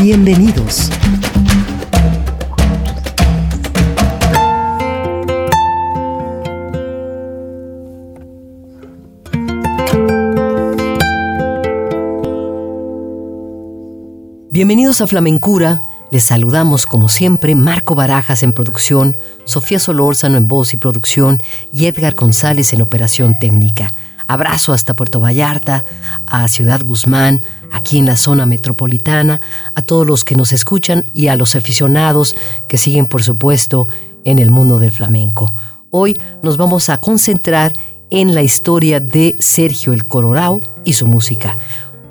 Bienvenidos. Bienvenidos a Flamencura. Les saludamos como siempre Marco Barajas en producción, Sofía Solórzano en voz y producción y Edgar González en operación técnica. Abrazo hasta Puerto Vallarta, a Ciudad Guzmán, aquí en la zona metropolitana, a todos los que nos escuchan y a los aficionados que siguen, por supuesto, en el mundo del flamenco. Hoy nos vamos a concentrar en la historia de Sergio el Colorado y su música.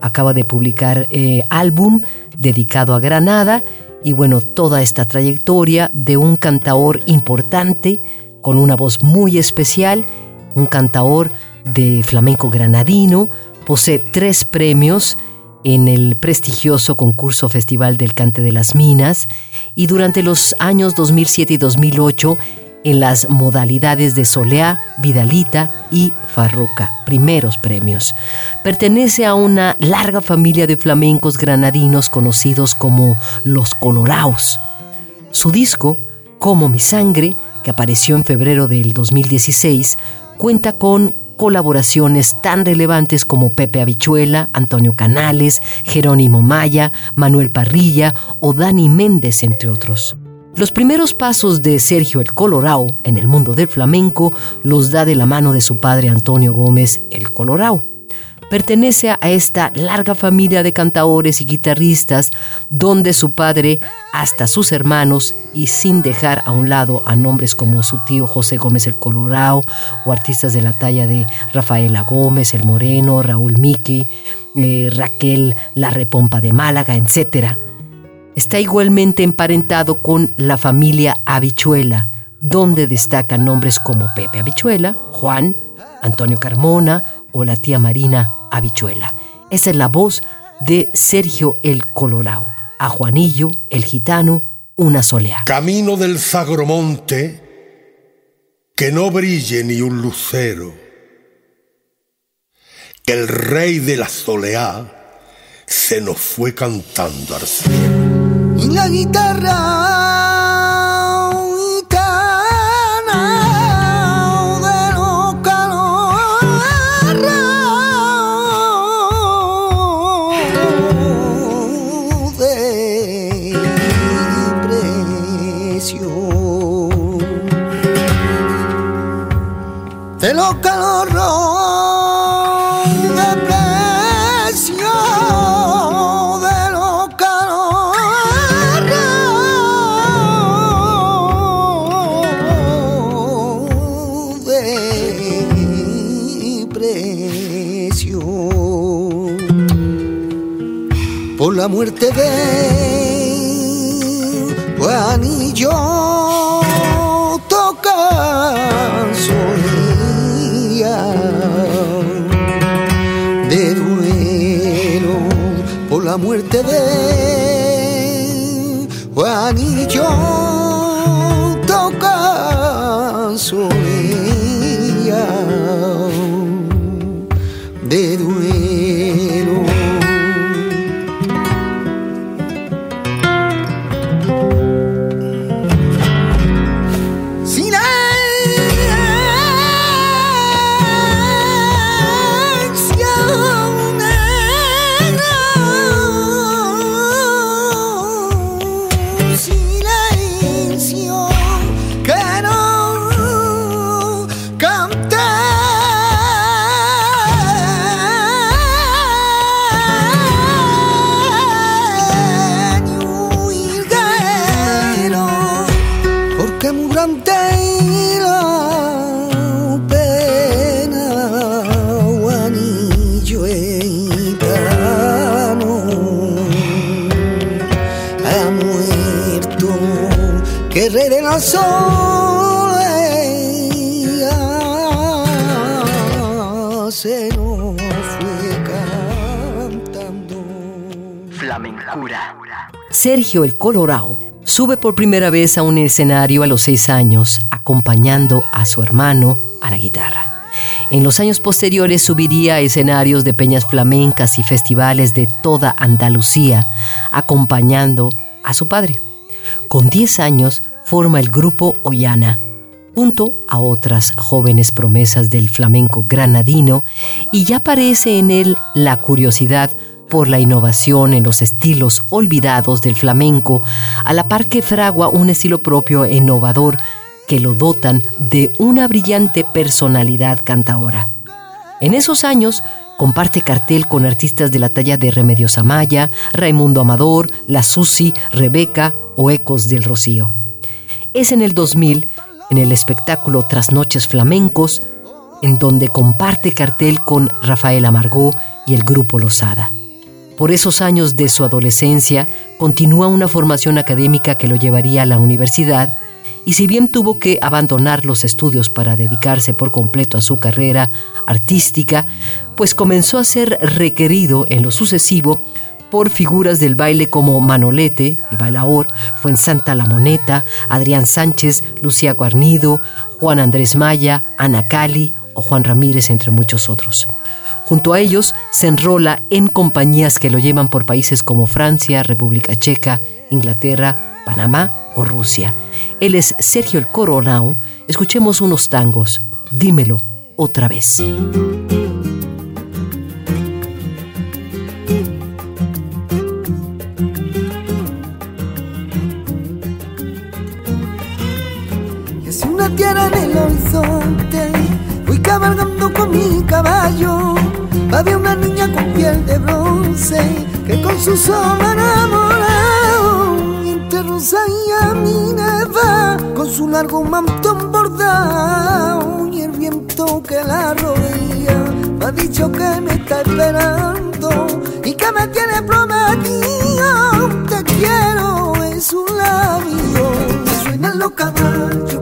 Acaba de publicar eh, álbum dedicado a Granada y bueno, toda esta trayectoria de un cantaor importante con una voz muy especial, un cantaor de flamenco granadino, posee tres premios en el prestigioso concurso Festival del Cante de las Minas y durante los años 2007 y 2008 en las modalidades de Soleá, Vidalita y Farruca, primeros premios. Pertenece a una larga familia de flamencos granadinos conocidos como los Coloraos. Su disco, Como mi sangre, que apareció en febrero del 2016, cuenta con colaboraciones tan relevantes como Pepe Habichuela, Antonio Canales, Jerónimo Maya, Manuel Parrilla o Dani Méndez, entre otros. Los primeros pasos de Sergio el Colorao en el mundo del flamenco los da de la mano de su padre Antonio Gómez el Colorao. Pertenece a esta larga familia de cantaores y guitarristas donde su padre, hasta sus hermanos, y sin dejar a un lado a nombres como su tío José Gómez el Colorao o artistas de la talla de Rafaela Gómez, el Moreno, Raúl Miki, eh, Raquel La Repompa de Málaga, etc. Está igualmente emparentado con la familia Habichuela, donde destacan nombres como Pepe Habichuela, Juan, Antonio Carmona o la tía Marina habichuela. Esa es la voz de Sergio el Colorao. A Juanillo, el gitano, una soleá. Camino del Zagromonte, que no brille ni un lucero. Que el rey de la soleá se nos fue cantando al cielo. Y la guitarra la muerte de Juanillo toca solía de duelo por la muerte de Juanillo toca che murante la pena guanillo e ha muerto che re della sole se no fue cantando. Flamencura. Sergio el Colorado sube por primera vez a un escenario a los seis años, acompañando a su hermano a la guitarra. En los años posteriores subiría a escenarios de peñas flamencas y festivales de toda Andalucía, acompañando a su padre. Con 10 años forma el grupo Ollana, junto a otras jóvenes promesas del flamenco granadino, y ya aparece en él la curiosidad por la innovación en los estilos olvidados del flamenco, a la par que fragua un estilo propio e innovador que lo dotan de una brillante personalidad cantaora. En esos años comparte cartel con artistas de la talla de Remedios Amaya, Raimundo Amador, La Susi, Rebeca o Ecos del Rocío. Es en el 2000, en el espectáculo Tras Noches Flamencos, en donde comparte cartel con Rafael Amargó y el grupo Losada. Por esos años de su adolescencia, continúa una formación académica que lo llevaría a la universidad y si bien tuvo que abandonar los estudios para dedicarse por completo a su carrera artística, pues comenzó a ser requerido en lo sucesivo por figuras del baile como Manolete, el bailaor, Santa La Moneta, Adrián Sánchez, Lucía Guarnido, Juan Andrés Maya, Ana Cali o Juan Ramírez, entre muchos otros. Junto a ellos se enrola en compañías que lo llevan por países como Francia, República Checa, Inglaterra, Panamá o Rusia. Él es Sergio el Coronao. Escuchemos unos tangos. Dímelo otra vez. Tierra en el horizonte, cabalgando con mi caballo. Había una niña con piel de bronce que con su sol enamorado rosa y neva con su largo manto bordado y el viento que la rodea me ha dicho que me está esperando y que me tiene prometido. Te quiero en su labio. Suenan los caballos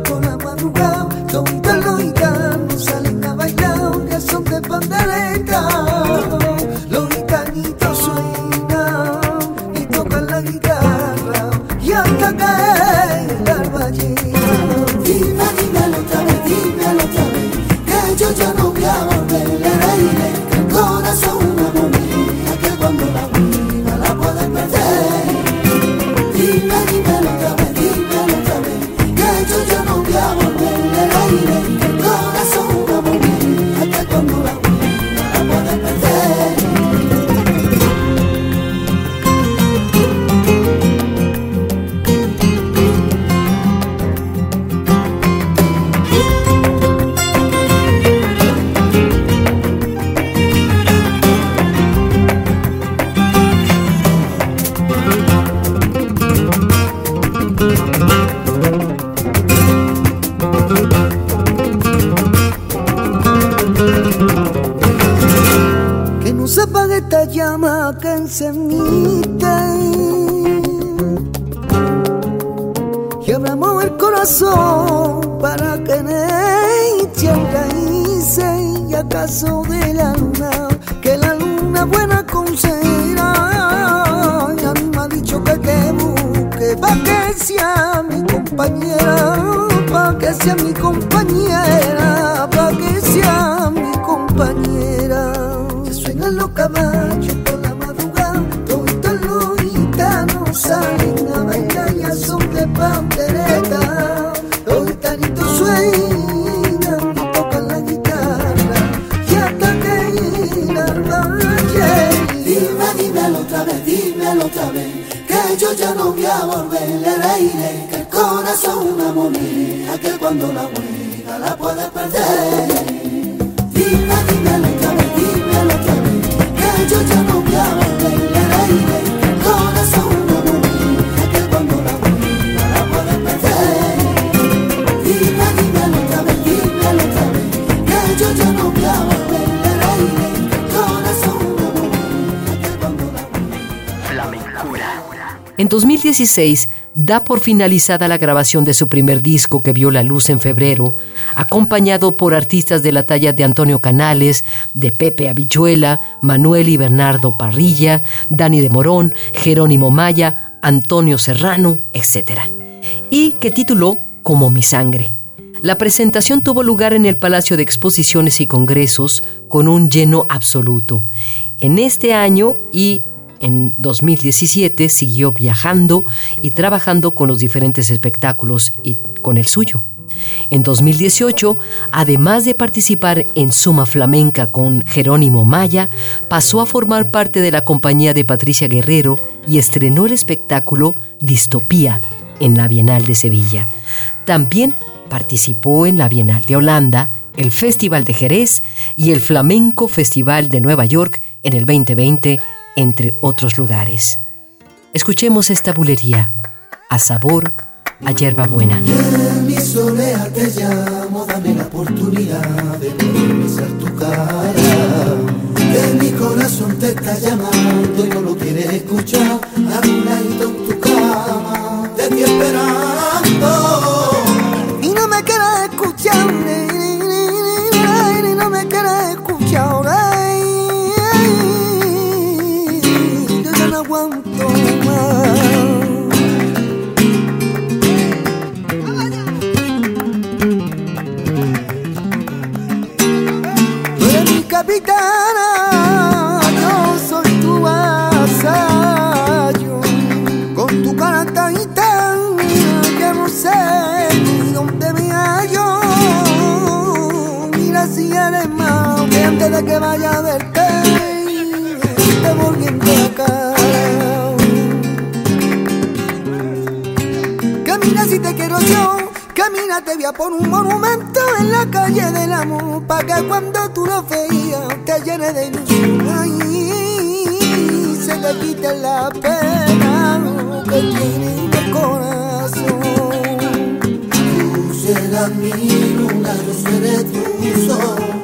dime, dímelo otra vez, dímelo otra vez que yo ya no voy a volver 2016 da por finalizada la grabación de su primer disco que vio la luz en febrero, acompañado por artistas de la talla de Antonio Canales, de Pepe Avichuela, Manuel y Bernardo Parrilla, Dani de Morón, Jerónimo Maya, Antonio Serrano, etc. Y que tituló Como mi sangre. La presentación tuvo lugar en el Palacio de Exposiciones y Congresos con un lleno absoluto. En este año y en 2017 siguió viajando y trabajando con los diferentes espectáculos y con el suyo. En 2018, además de participar en Suma Flamenca con Jerónimo Maya, pasó a formar parte de la compañía de Patricia Guerrero y estrenó el espectáculo Distopía en la Bienal de Sevilla. También participó en la Bienal de Holanda, el Festival de Jerez y el Flamenco Festival de Nueva York en el 2020 entre otros lugares. Escuchemos esta bulería, a sabor a hierba buena. En mi te llamo, dame la oportunidad de tu cara. Que vaya a verte, te volviendo acá. Camina si te quiero yo. Camina, te voy a poner un monumento en la calle del amor, para que cuando tú lo veías te llene de ilusión. Ay, se te quite la pena que tiene el corazón. Tú serás mi luna, yo seré tu sol.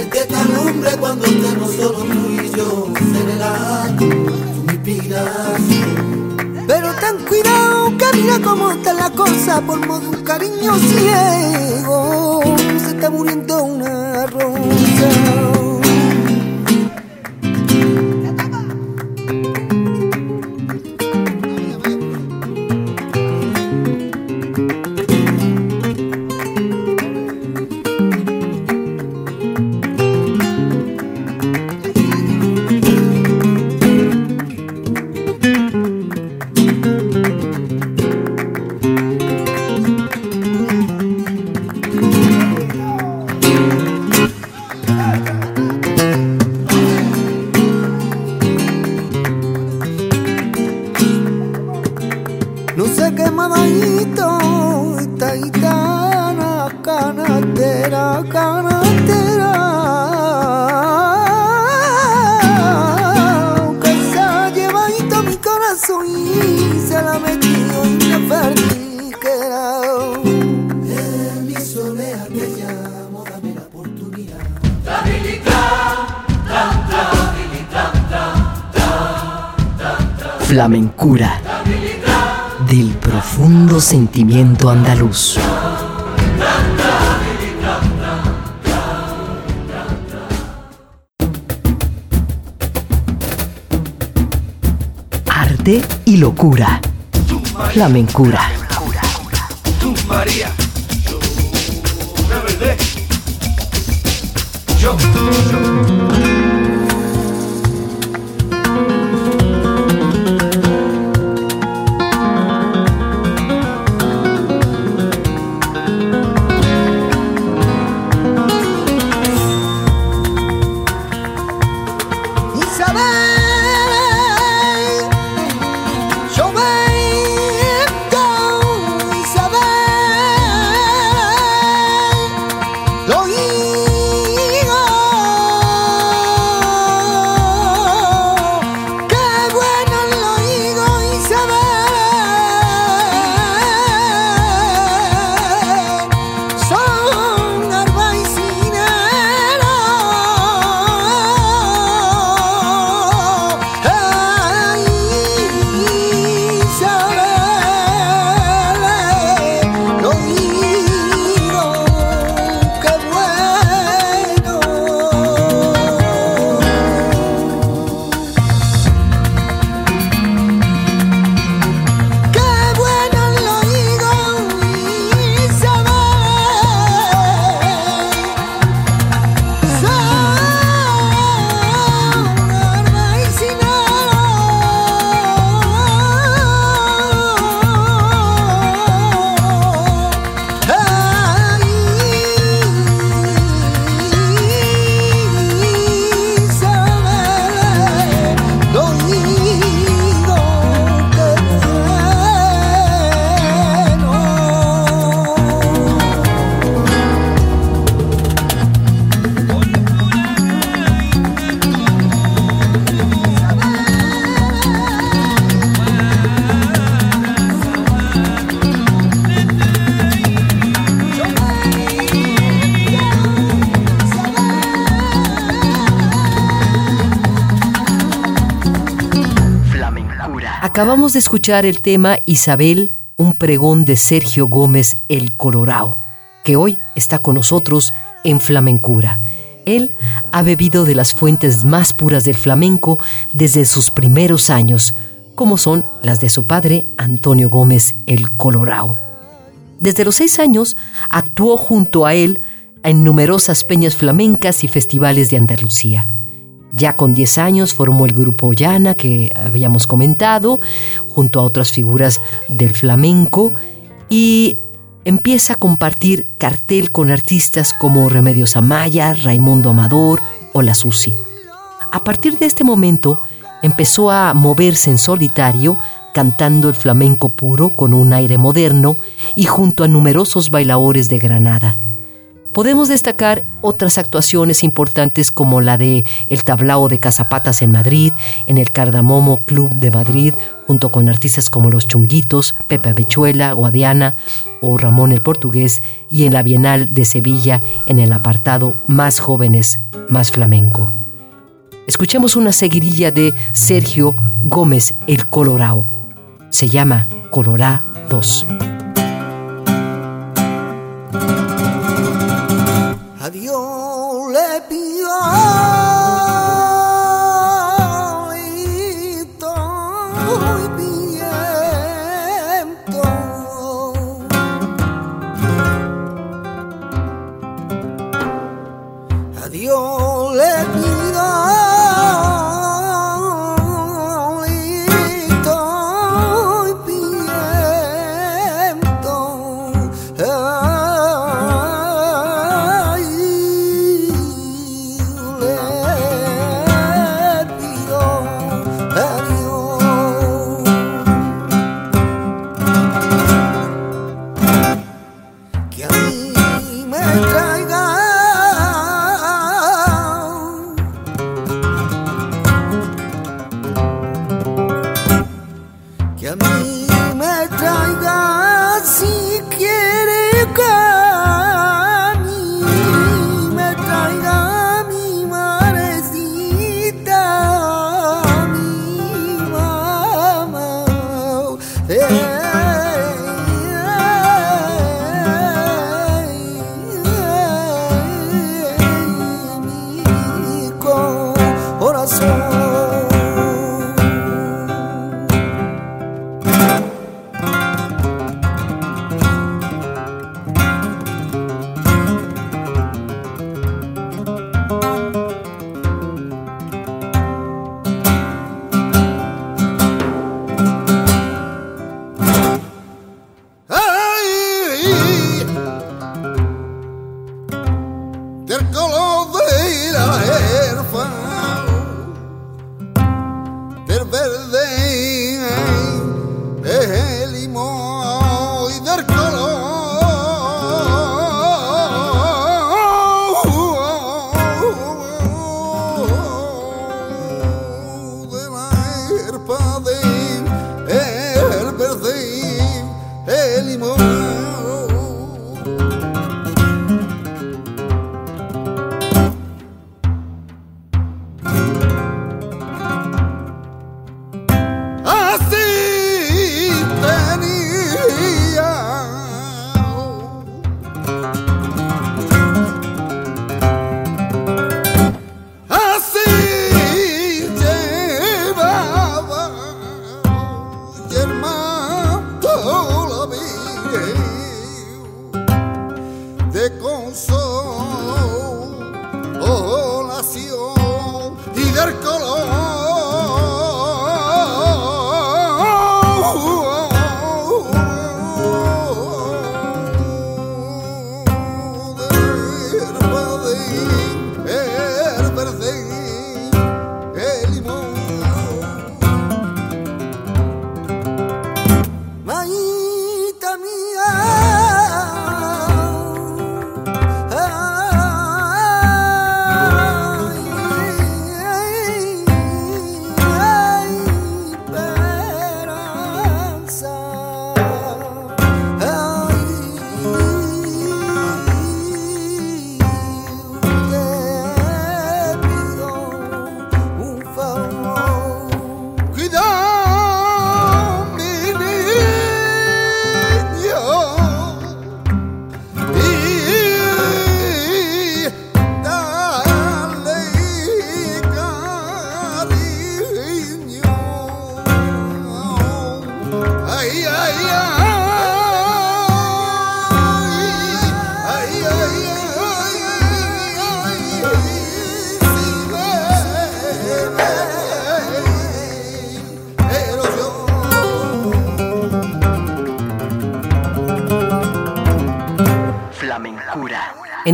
El que te alumbre cuando estemos solo tú y yo. Seré la tu mi inspiración. Pero ten cuidado que mira cómo está la cosa por modo un cariño ciego. Se está muriendo una rosa. Y locura. Flamencura. Acabamos de escuchar el tema Isabel, un pregón de Sergio Gómez el Colorado, que hoy está con nosotros en Flamencura. Él ha bebido de las fuentes más puras del flamenco desde sus primeros años, como son las de su padre Antonio Gómez el Colorado. Desde los seis años actuó junto a él en numerosas peñas flamencas y festivales de Andalucía. Ya con 10 años formó el grupo Llana que habíamos comentado, junto a otras figuras del flamenco, y empieza a compartir cartel con artistas como Remedios Amaya, Raimundo Amador o La Susi. A partir de este momento empezó a moverse en solitario, cantando el flamenco puro con un aire moderno y junto a numerosos bailadores de Granada. Podemos destacar otras actuaciones importantes como la de El Tablao de Cazapatas en Madrid, en el Cardamomo Club de Madrid, junto con artistas como Los Chunguitos, Pepe Abechuela, Guadiana o Ramón el Portugués, y en la Bienal de Sevilla en el apartado Más jóvenes, más flamenco. Escuchemos una seguidilla de Sergio Gómez el Colorao. Se llama Colorá 2.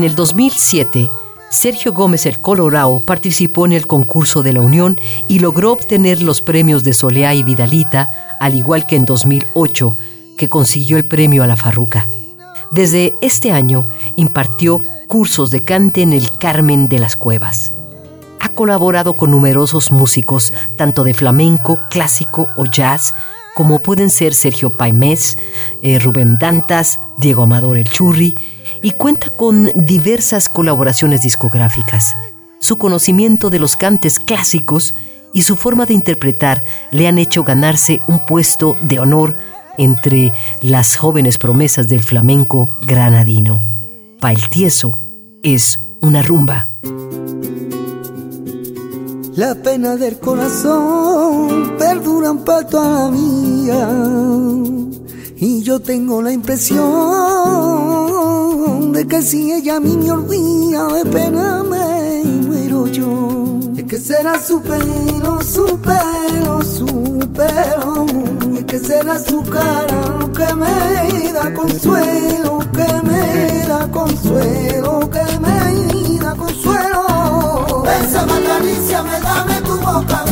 El 2007, Sergio Gómez el Colorado participó en el concurso de la Unión y logró obtener los premios de Soleá y Vidalita, al igual que en 2008, que consiguió el premio a la Farruca. Desde este año impartió cursos de cante en el Carmen de las Cuevas. Ha colaborado con numerosos músicos, tanto de flamenco, clásico o jazz, como pueden ser Sergio Paimés, eh, Rubén Dantas, Diego Amador el Churri, y cuenta con diversas colaboraciones discográficas. Su conocimiento de los cantes clásicos y su forma de interpretar le han hecho ganarse un puesto de honor entre las jóvenes promesas del flamenco granadino. Pa el tieso es una rumba. La pena del corazón perduran para toda la vida y yo tengo la impresión de que si ella a mí me olvida de pena me muero yo. Es que será su pelo, su pelo, su pelo. Es que será su cara lo que me da consuelo, que me da consuelo, que me da consuelo. Esa acaricia, me dame tu boca,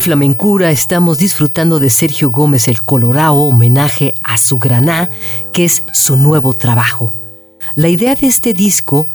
en Flamencura estamos disfrutando de Sergio Gómez el Colorado, homenaje a su graná, que es su nuevo trabajo. La idea de este disco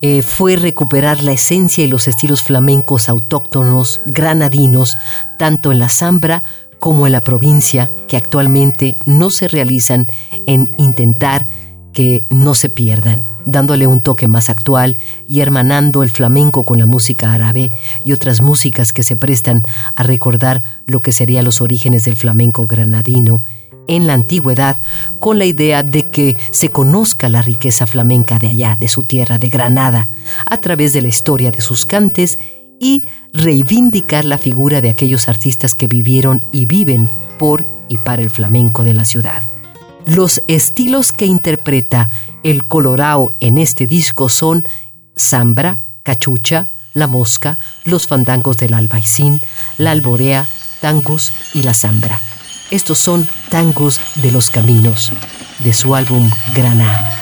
eh, fue recuperar la esencia y los estilos flamencos autóctonos granadinos, tanto en la Zambra como en la provincia, que actualmente no se realizan en intentar que no se pierdan, dándole un toque más actual y hermanando el flamenco con la música árabe y otras músicas que se prestan a recordar lo que serían los orígenes del flamenco granadino en la antigüedad, con la idea de que se conozca la riqueza flamenca de allá, de su tierra, de Granada, a través de la historia de sus cantes y reivindicar la figura de aquellos artistas que vivieron y viven por y para el flamenco de la ciudad. Los estilos que interpreta el Colorao en este disco son Zambra, Cachucha, La Mosca, Los Fandangos del Albaicín, La Alborea, tangos y la zambra. Estos son Tangos de los Caminos, de su álbum Granada.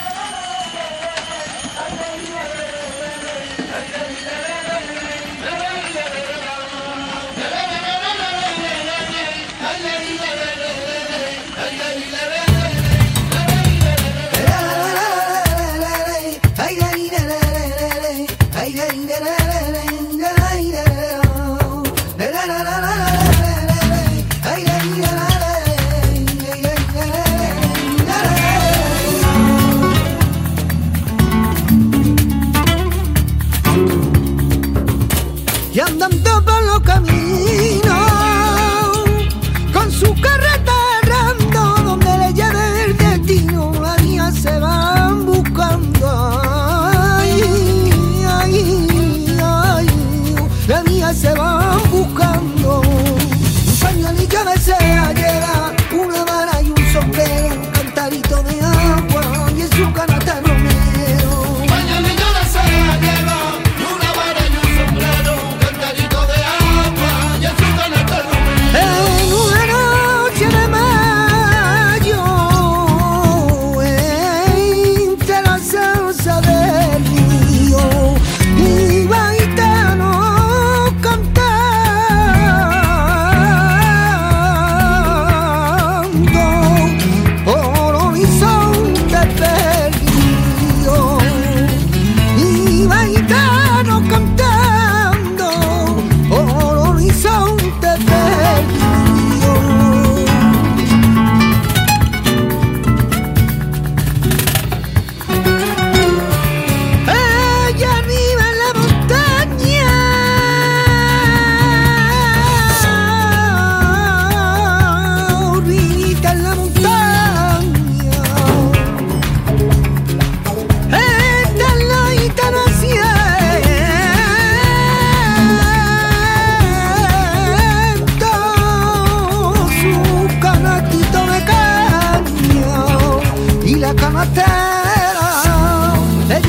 En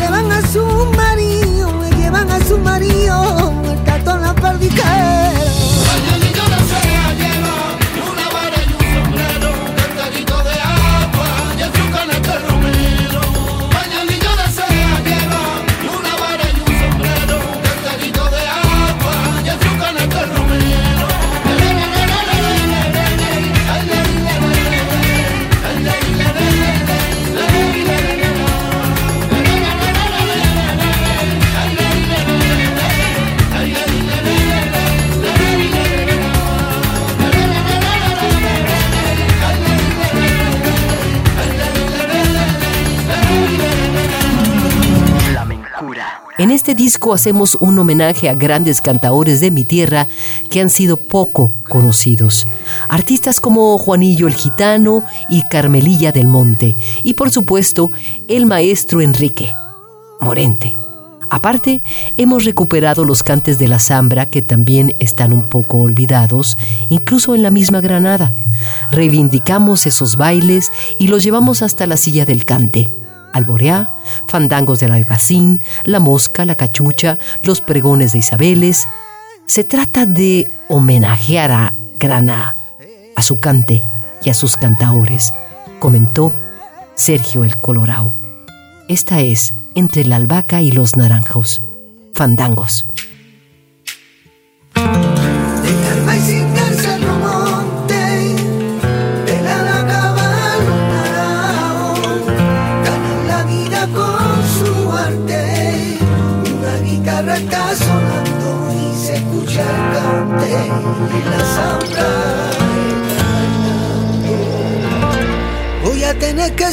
este disco hacemos un homenaje a grandes cantadores de mi tierra que han sido poco conocidos. Artistas como Juanillo el Gitano y Carmelilla del Monte. Y por supuesto, el maestro Enrique Morente. Aparte, hemos recuperado los cantes de la zambra que también están un poco olvidados, incluso en la misma Granada. Reivindicamos esos bailes y los llevamos hasta la silla del cante alboreá, fandangos del alguacín, la mosca, la cachucha, los pregones de Isabeles. Se trata de homenajear a Granada, a su cante y a sus cantaores, comentó Sergio el Colorao. Esta es Entre la albahaca y los naranjos, fandangos.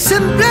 Tener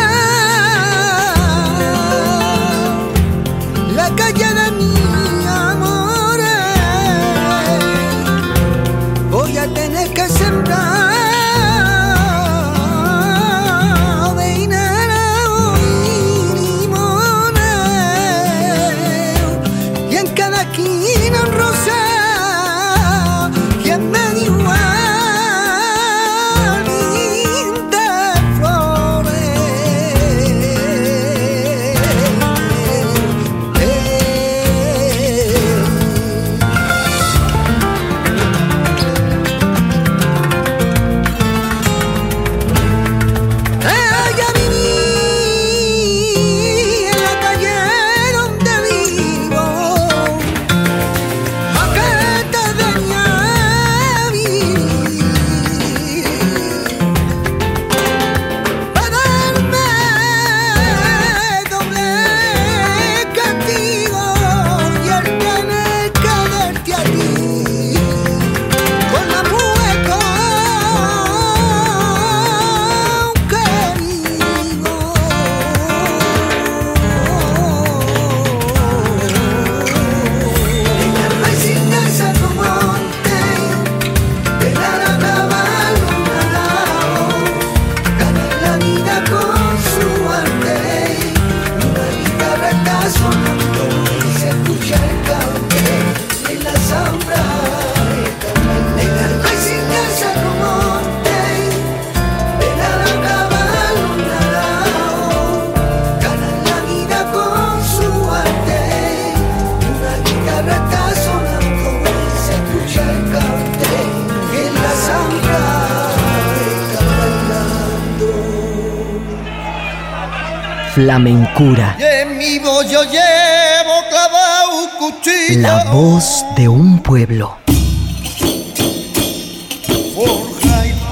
cuchillo. La voz de un pueblo.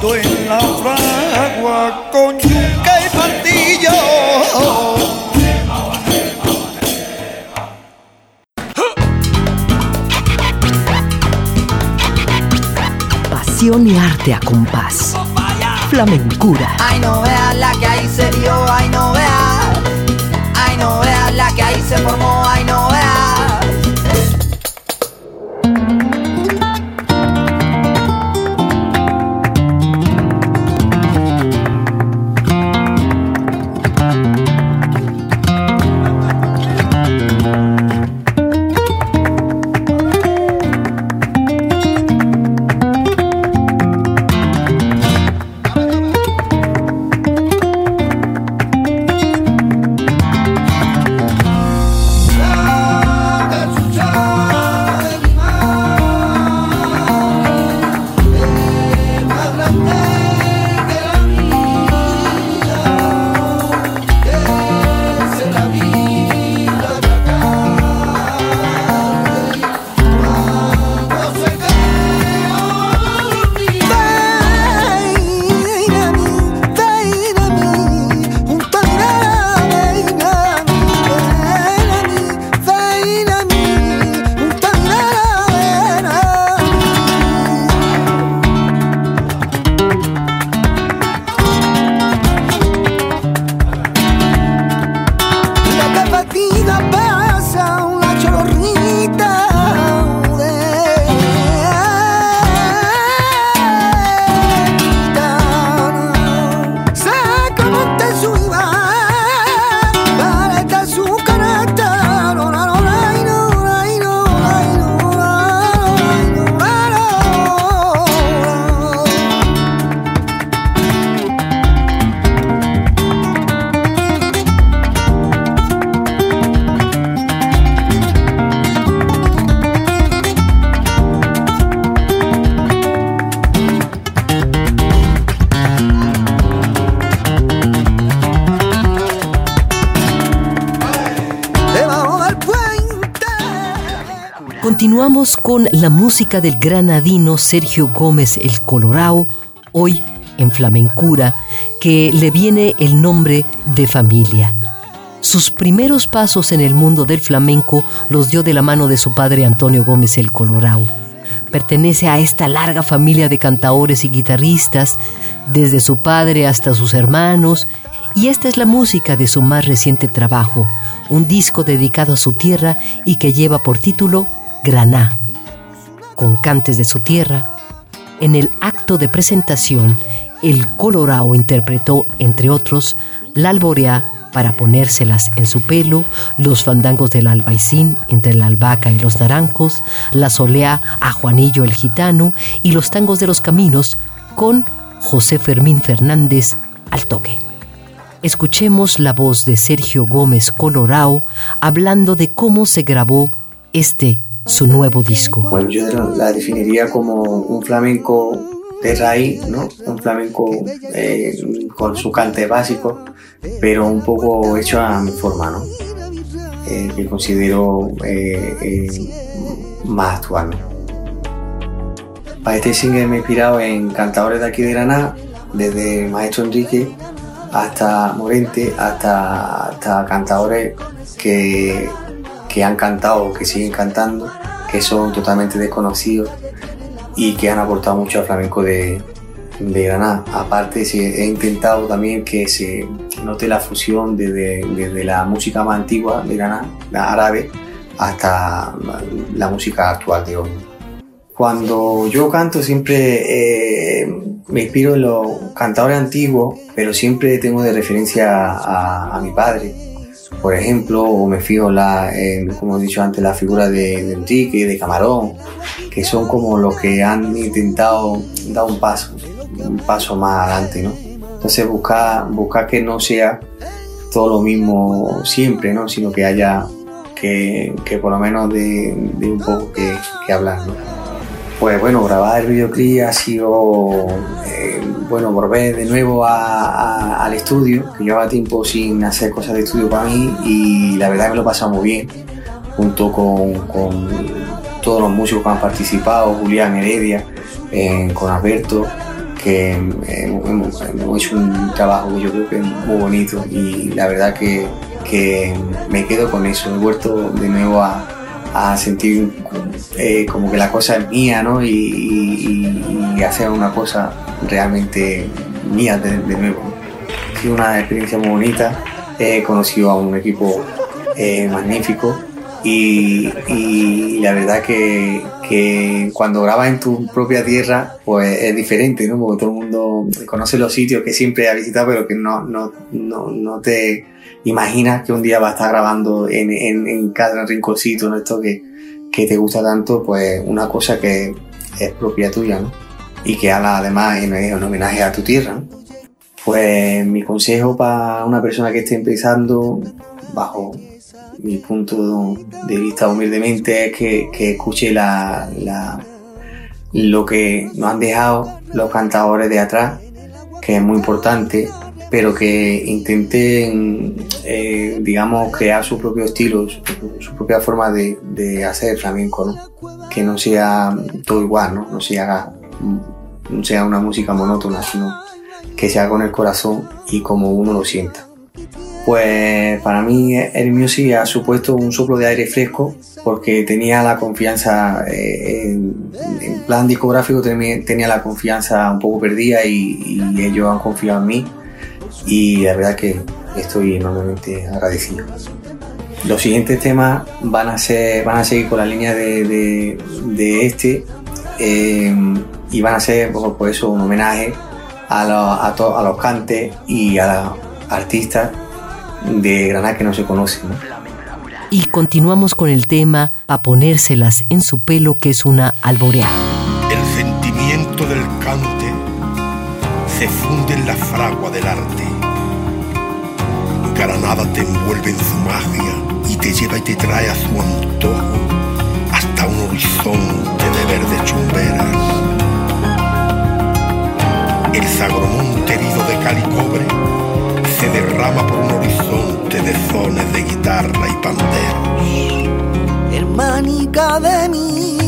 En la fragua con yuca y martillo. Pasión y arte a compás. Flamencura. Ay, no veas la que ahí se dio, ay, no veas. No veas la que ahí se formó, ay, no veas. Continuamos con la música del granadino Sergio Gómez el Colorao, hoy en Flamencura, que le viene el nombre de familia. Sus primeros pasos en el mundo del flamenco los dio de la mano de su padre Antonio Gómez el Colorao. Pertenece a esta larga familia de cantaores y guitarristas, desde su padre hasta sus hermanos, y esta es la música de su más reciente trabajo, un disco dedicado a su tierra y que lleva por título Graná. Con cantes de su tierra, en el acto de presentación, el Colorao interpretó, entre otros, la alborea para ponérselas en su pelo, los fandangos del albaicín entre la albahaca y los naranjos, la solea a Juanillo el gitano y los tangos de los caminos con José Fermín Fernández al toque. Escuchemos la voz de Sergio Gómez Colorao hablando de cómo se grabó este su nuevo disco. Bueno, yo la- definiría como un flamenco de raíz, ¿no? Un flamenco eh, con su cante básico, pero un poco hecho a mi forma, ¿no? Eh, que considero eh, eh, más actual. Para este single me he inspirado en cantadores de aquí de Granada, desde Maestro Enrique hasta Morente, hasta, hasta cantadores que, que han cantado, que siguen cantando, que son totalmente desconocidos y que han aportado mucho al flamenco de, de Granada. Aparte, he intentado también que se note la fusión desde, desde la música más antigua de Granada, la árabe, hasta la música actual de hoy. Cuando yo canto siempre eh, me inspiro en los cantadores antiguos, pero siempre tengo de referencia a mi padre. Por ejemplo, o me fijo la, en, como he dicho antes, la figura de, Enrique, de Camarón, que son como los que han intentado dar un paso, un paso más adelante, ¿no? Entonces buscar, buscar que no sea todo lo mismo siempre, ¿no? Sino que haya, que, que por lo menos de, un poco que, que hablar. Pues bueno, grabar el videoclip ha sido, eh, bueno, volver de nuevo al estudio, que llevaba tiempo sin hacer cosas de estudio para mí y la verdad que lo he pasado muy bien, junto con, todos los músicos que han participado, Julián Heredia, eh, con Alberto, que hemos, hecho un trabajo que yo creo que es muy bonito y la verdad que me quedo con eso, he vuelto de nuevo a a sentir eh, como que la cosa es mía, ¿no? Y, hacer una cosa realmente mía de, nuevo. Ha sido una experiencia muy bonita. He conocido a un equipo eh, magnífico y, la verdad que, cuando grabas en tu propia tierra, pues es diferente, ¿no? Porque todo el mundo conoce los sitios que siempre ha visitado, pero que no, no, no, no te imaginas que un día va a estar grabando en, en, cada rinconcito, ¿no? Esto que, que, te gusta tanto, pues una cosa que es propia tuya, ¿no? Y que además en, un homenaje a tu tierra, Pues mi consejo para una persona que esté empezando, bajo mi punto de vista humildemente, es que, que escuche la, la, lo que nos han dejado los cantadores de atrás, que es muy importante, pero que intenten, eh, digamos, crear su propio estilo, su, propia forma de, hacer flamenco, ¿no? Que no sea todo igual, ¿no? No, se haga, no sea una música monótona, sino que sea con el corazón y como uno lo sienta. Pues para mí el music ha supuesto un soplo de aire fresco porque tenía la confianza, eh, en, plan discográfico tenía, la confianza un poco perdida y ellos han confiado en mí y la verdad que estoy enormemente agradecido. Los siguientes temas van a, ser, van a seguir con la línea de, este eh, y van a ser por, eso un homenaje a, a, a, los cantes y a los artistas de Granada que no se conocen. Y continuamos con el tema para ponérselas en su pelo que es una alborea. Se funde en la fragua del arte. Granada te envuelve en su magia y te lleva y te trae a su antojo hasta un horizonte de verde chumberas. El sagromonte herido de cal y cobre se derrama por un horizonte de zonas de guitarra y panderos. Hermanica de mi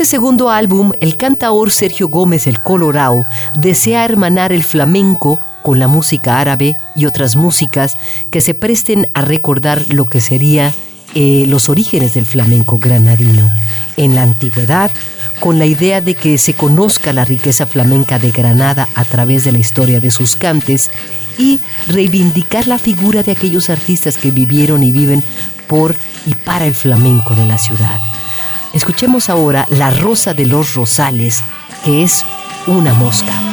este segundo álbum, el cantaor Sergio Gómez el Colorado desea hermanar el flamenco con la música árabe y otras músicas que se presten a recordar lo que sería eh, los orígenes del flamenco granadino. En la antigüedad, con la idea de que se conozca la riqueza flamenca de Granada a través de la historia de sus cantes y reivindicar la figura de aquellos artistas que vivieron y viven por y para el flamenco de la ciudad. Escuchemos ahora La Rosa de los Rosales, que es una mosca.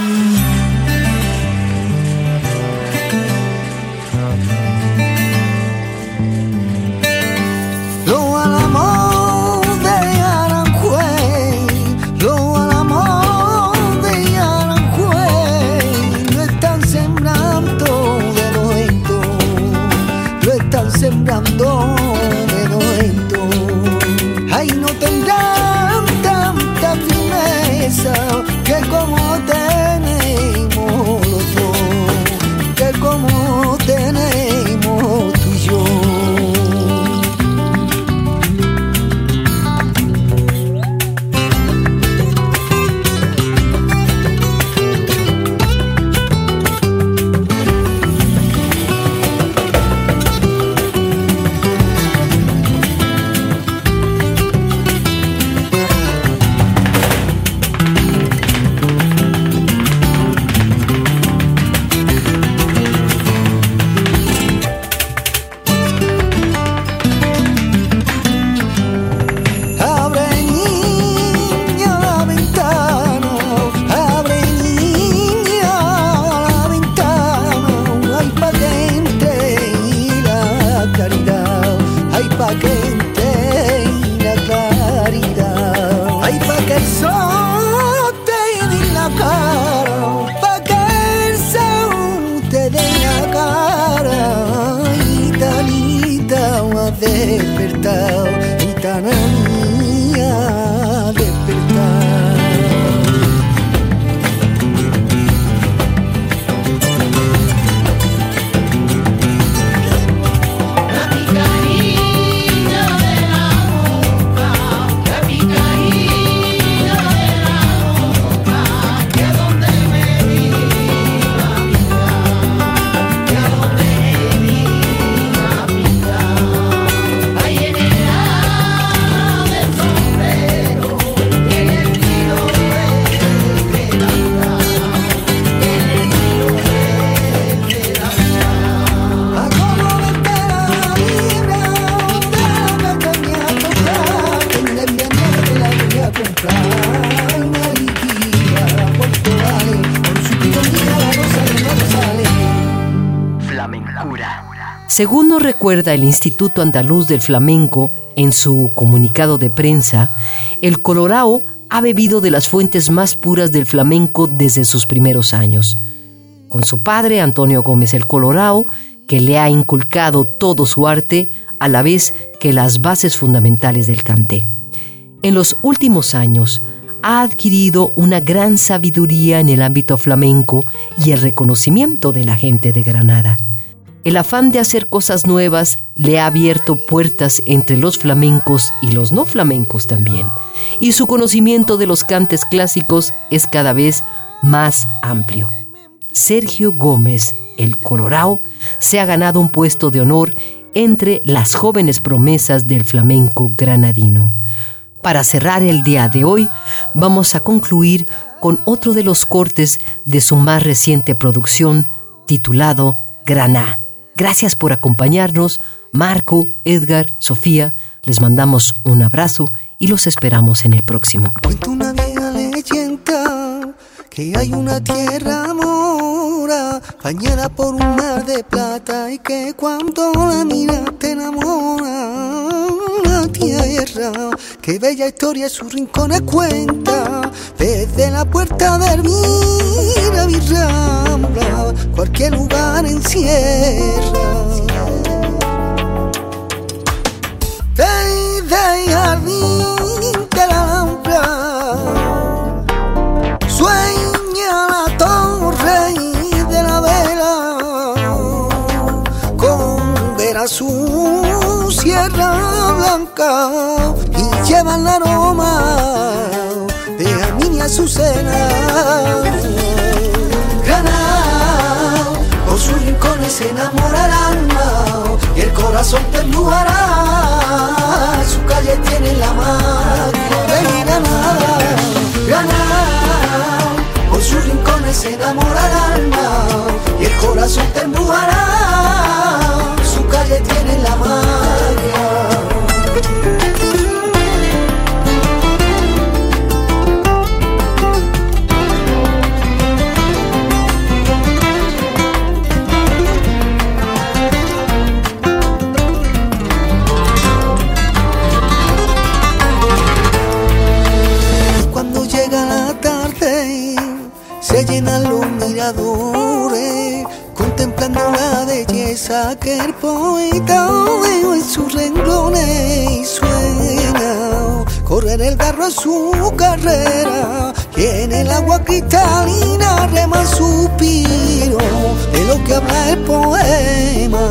Según nos recuerda el Instituto Andaluz del Flamenco en su comunicado de prensa, el Colorado ha bebido de las fuentes más puras del flamenco desde sus primeros años. Con su padre, Antonio Gómez el Colorado, que le ha inculcado todo su arte, a la vez que las bases fundamentales del cante. En los últimos años, ha adquirido una gran sabiduría en el ámbito flamenco y el reconocimiento de la gente de Granada. El afán de hacer cosas nuevas le ha abierto puertas entre los flamencos y los no flamencos también, y su conocimiento de los cantes clásicos es cada vez más amplio. Sergio Gómez, el Colorado, se ha ganado un puesto de honor entre las jóvenes promesas del flamenco granadino. Para cerrar el día de hoy, vamos a concluir con otro de los cortes de su más reciente producción titulado Graná. Gracias por acompañarnos. Marco, Edgar, Sofía, les mandamos un abrazo y los esperamos en el próximo. Bañada por un mar de plata y que cuando la miras te enamora. La tierra, que bella historia sus rincones cuenta desde la puerta del mira mi rambla, cualquier lugar encierra. Desde jardín su sierra blanca y llevan el aroma de a mi azucena. Tiene que el poeta veo en sus renglones y sueña. Correr el barro a su carrera y en el agua cristalina rema suspiro de lo que habla el poema.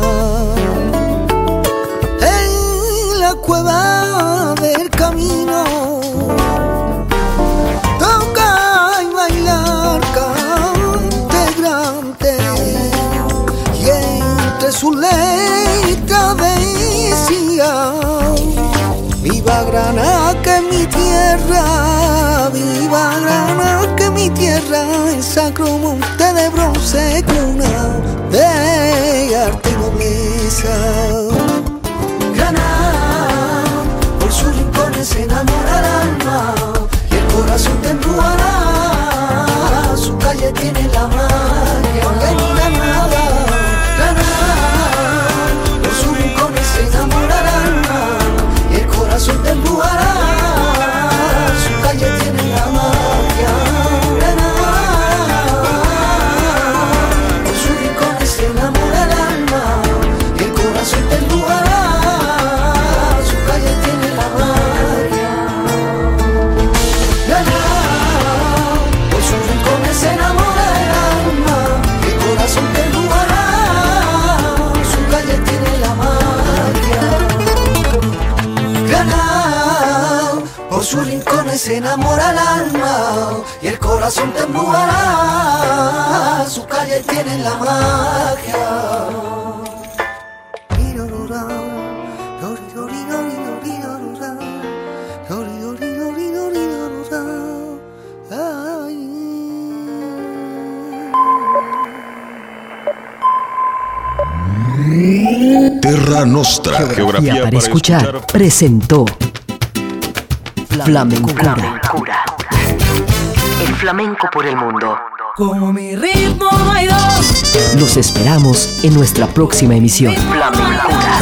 En la cueva del camino tierra, viva que mi tierra, el sacro monte de bronce cuna de arte y nobleza. Nostra. Geografía, para, escuchar, presentó Flamencura. El flamenco por el mundo. Como mi ritmo hay dos. Los esperamos en nuestra próxima emisión. Flamencura.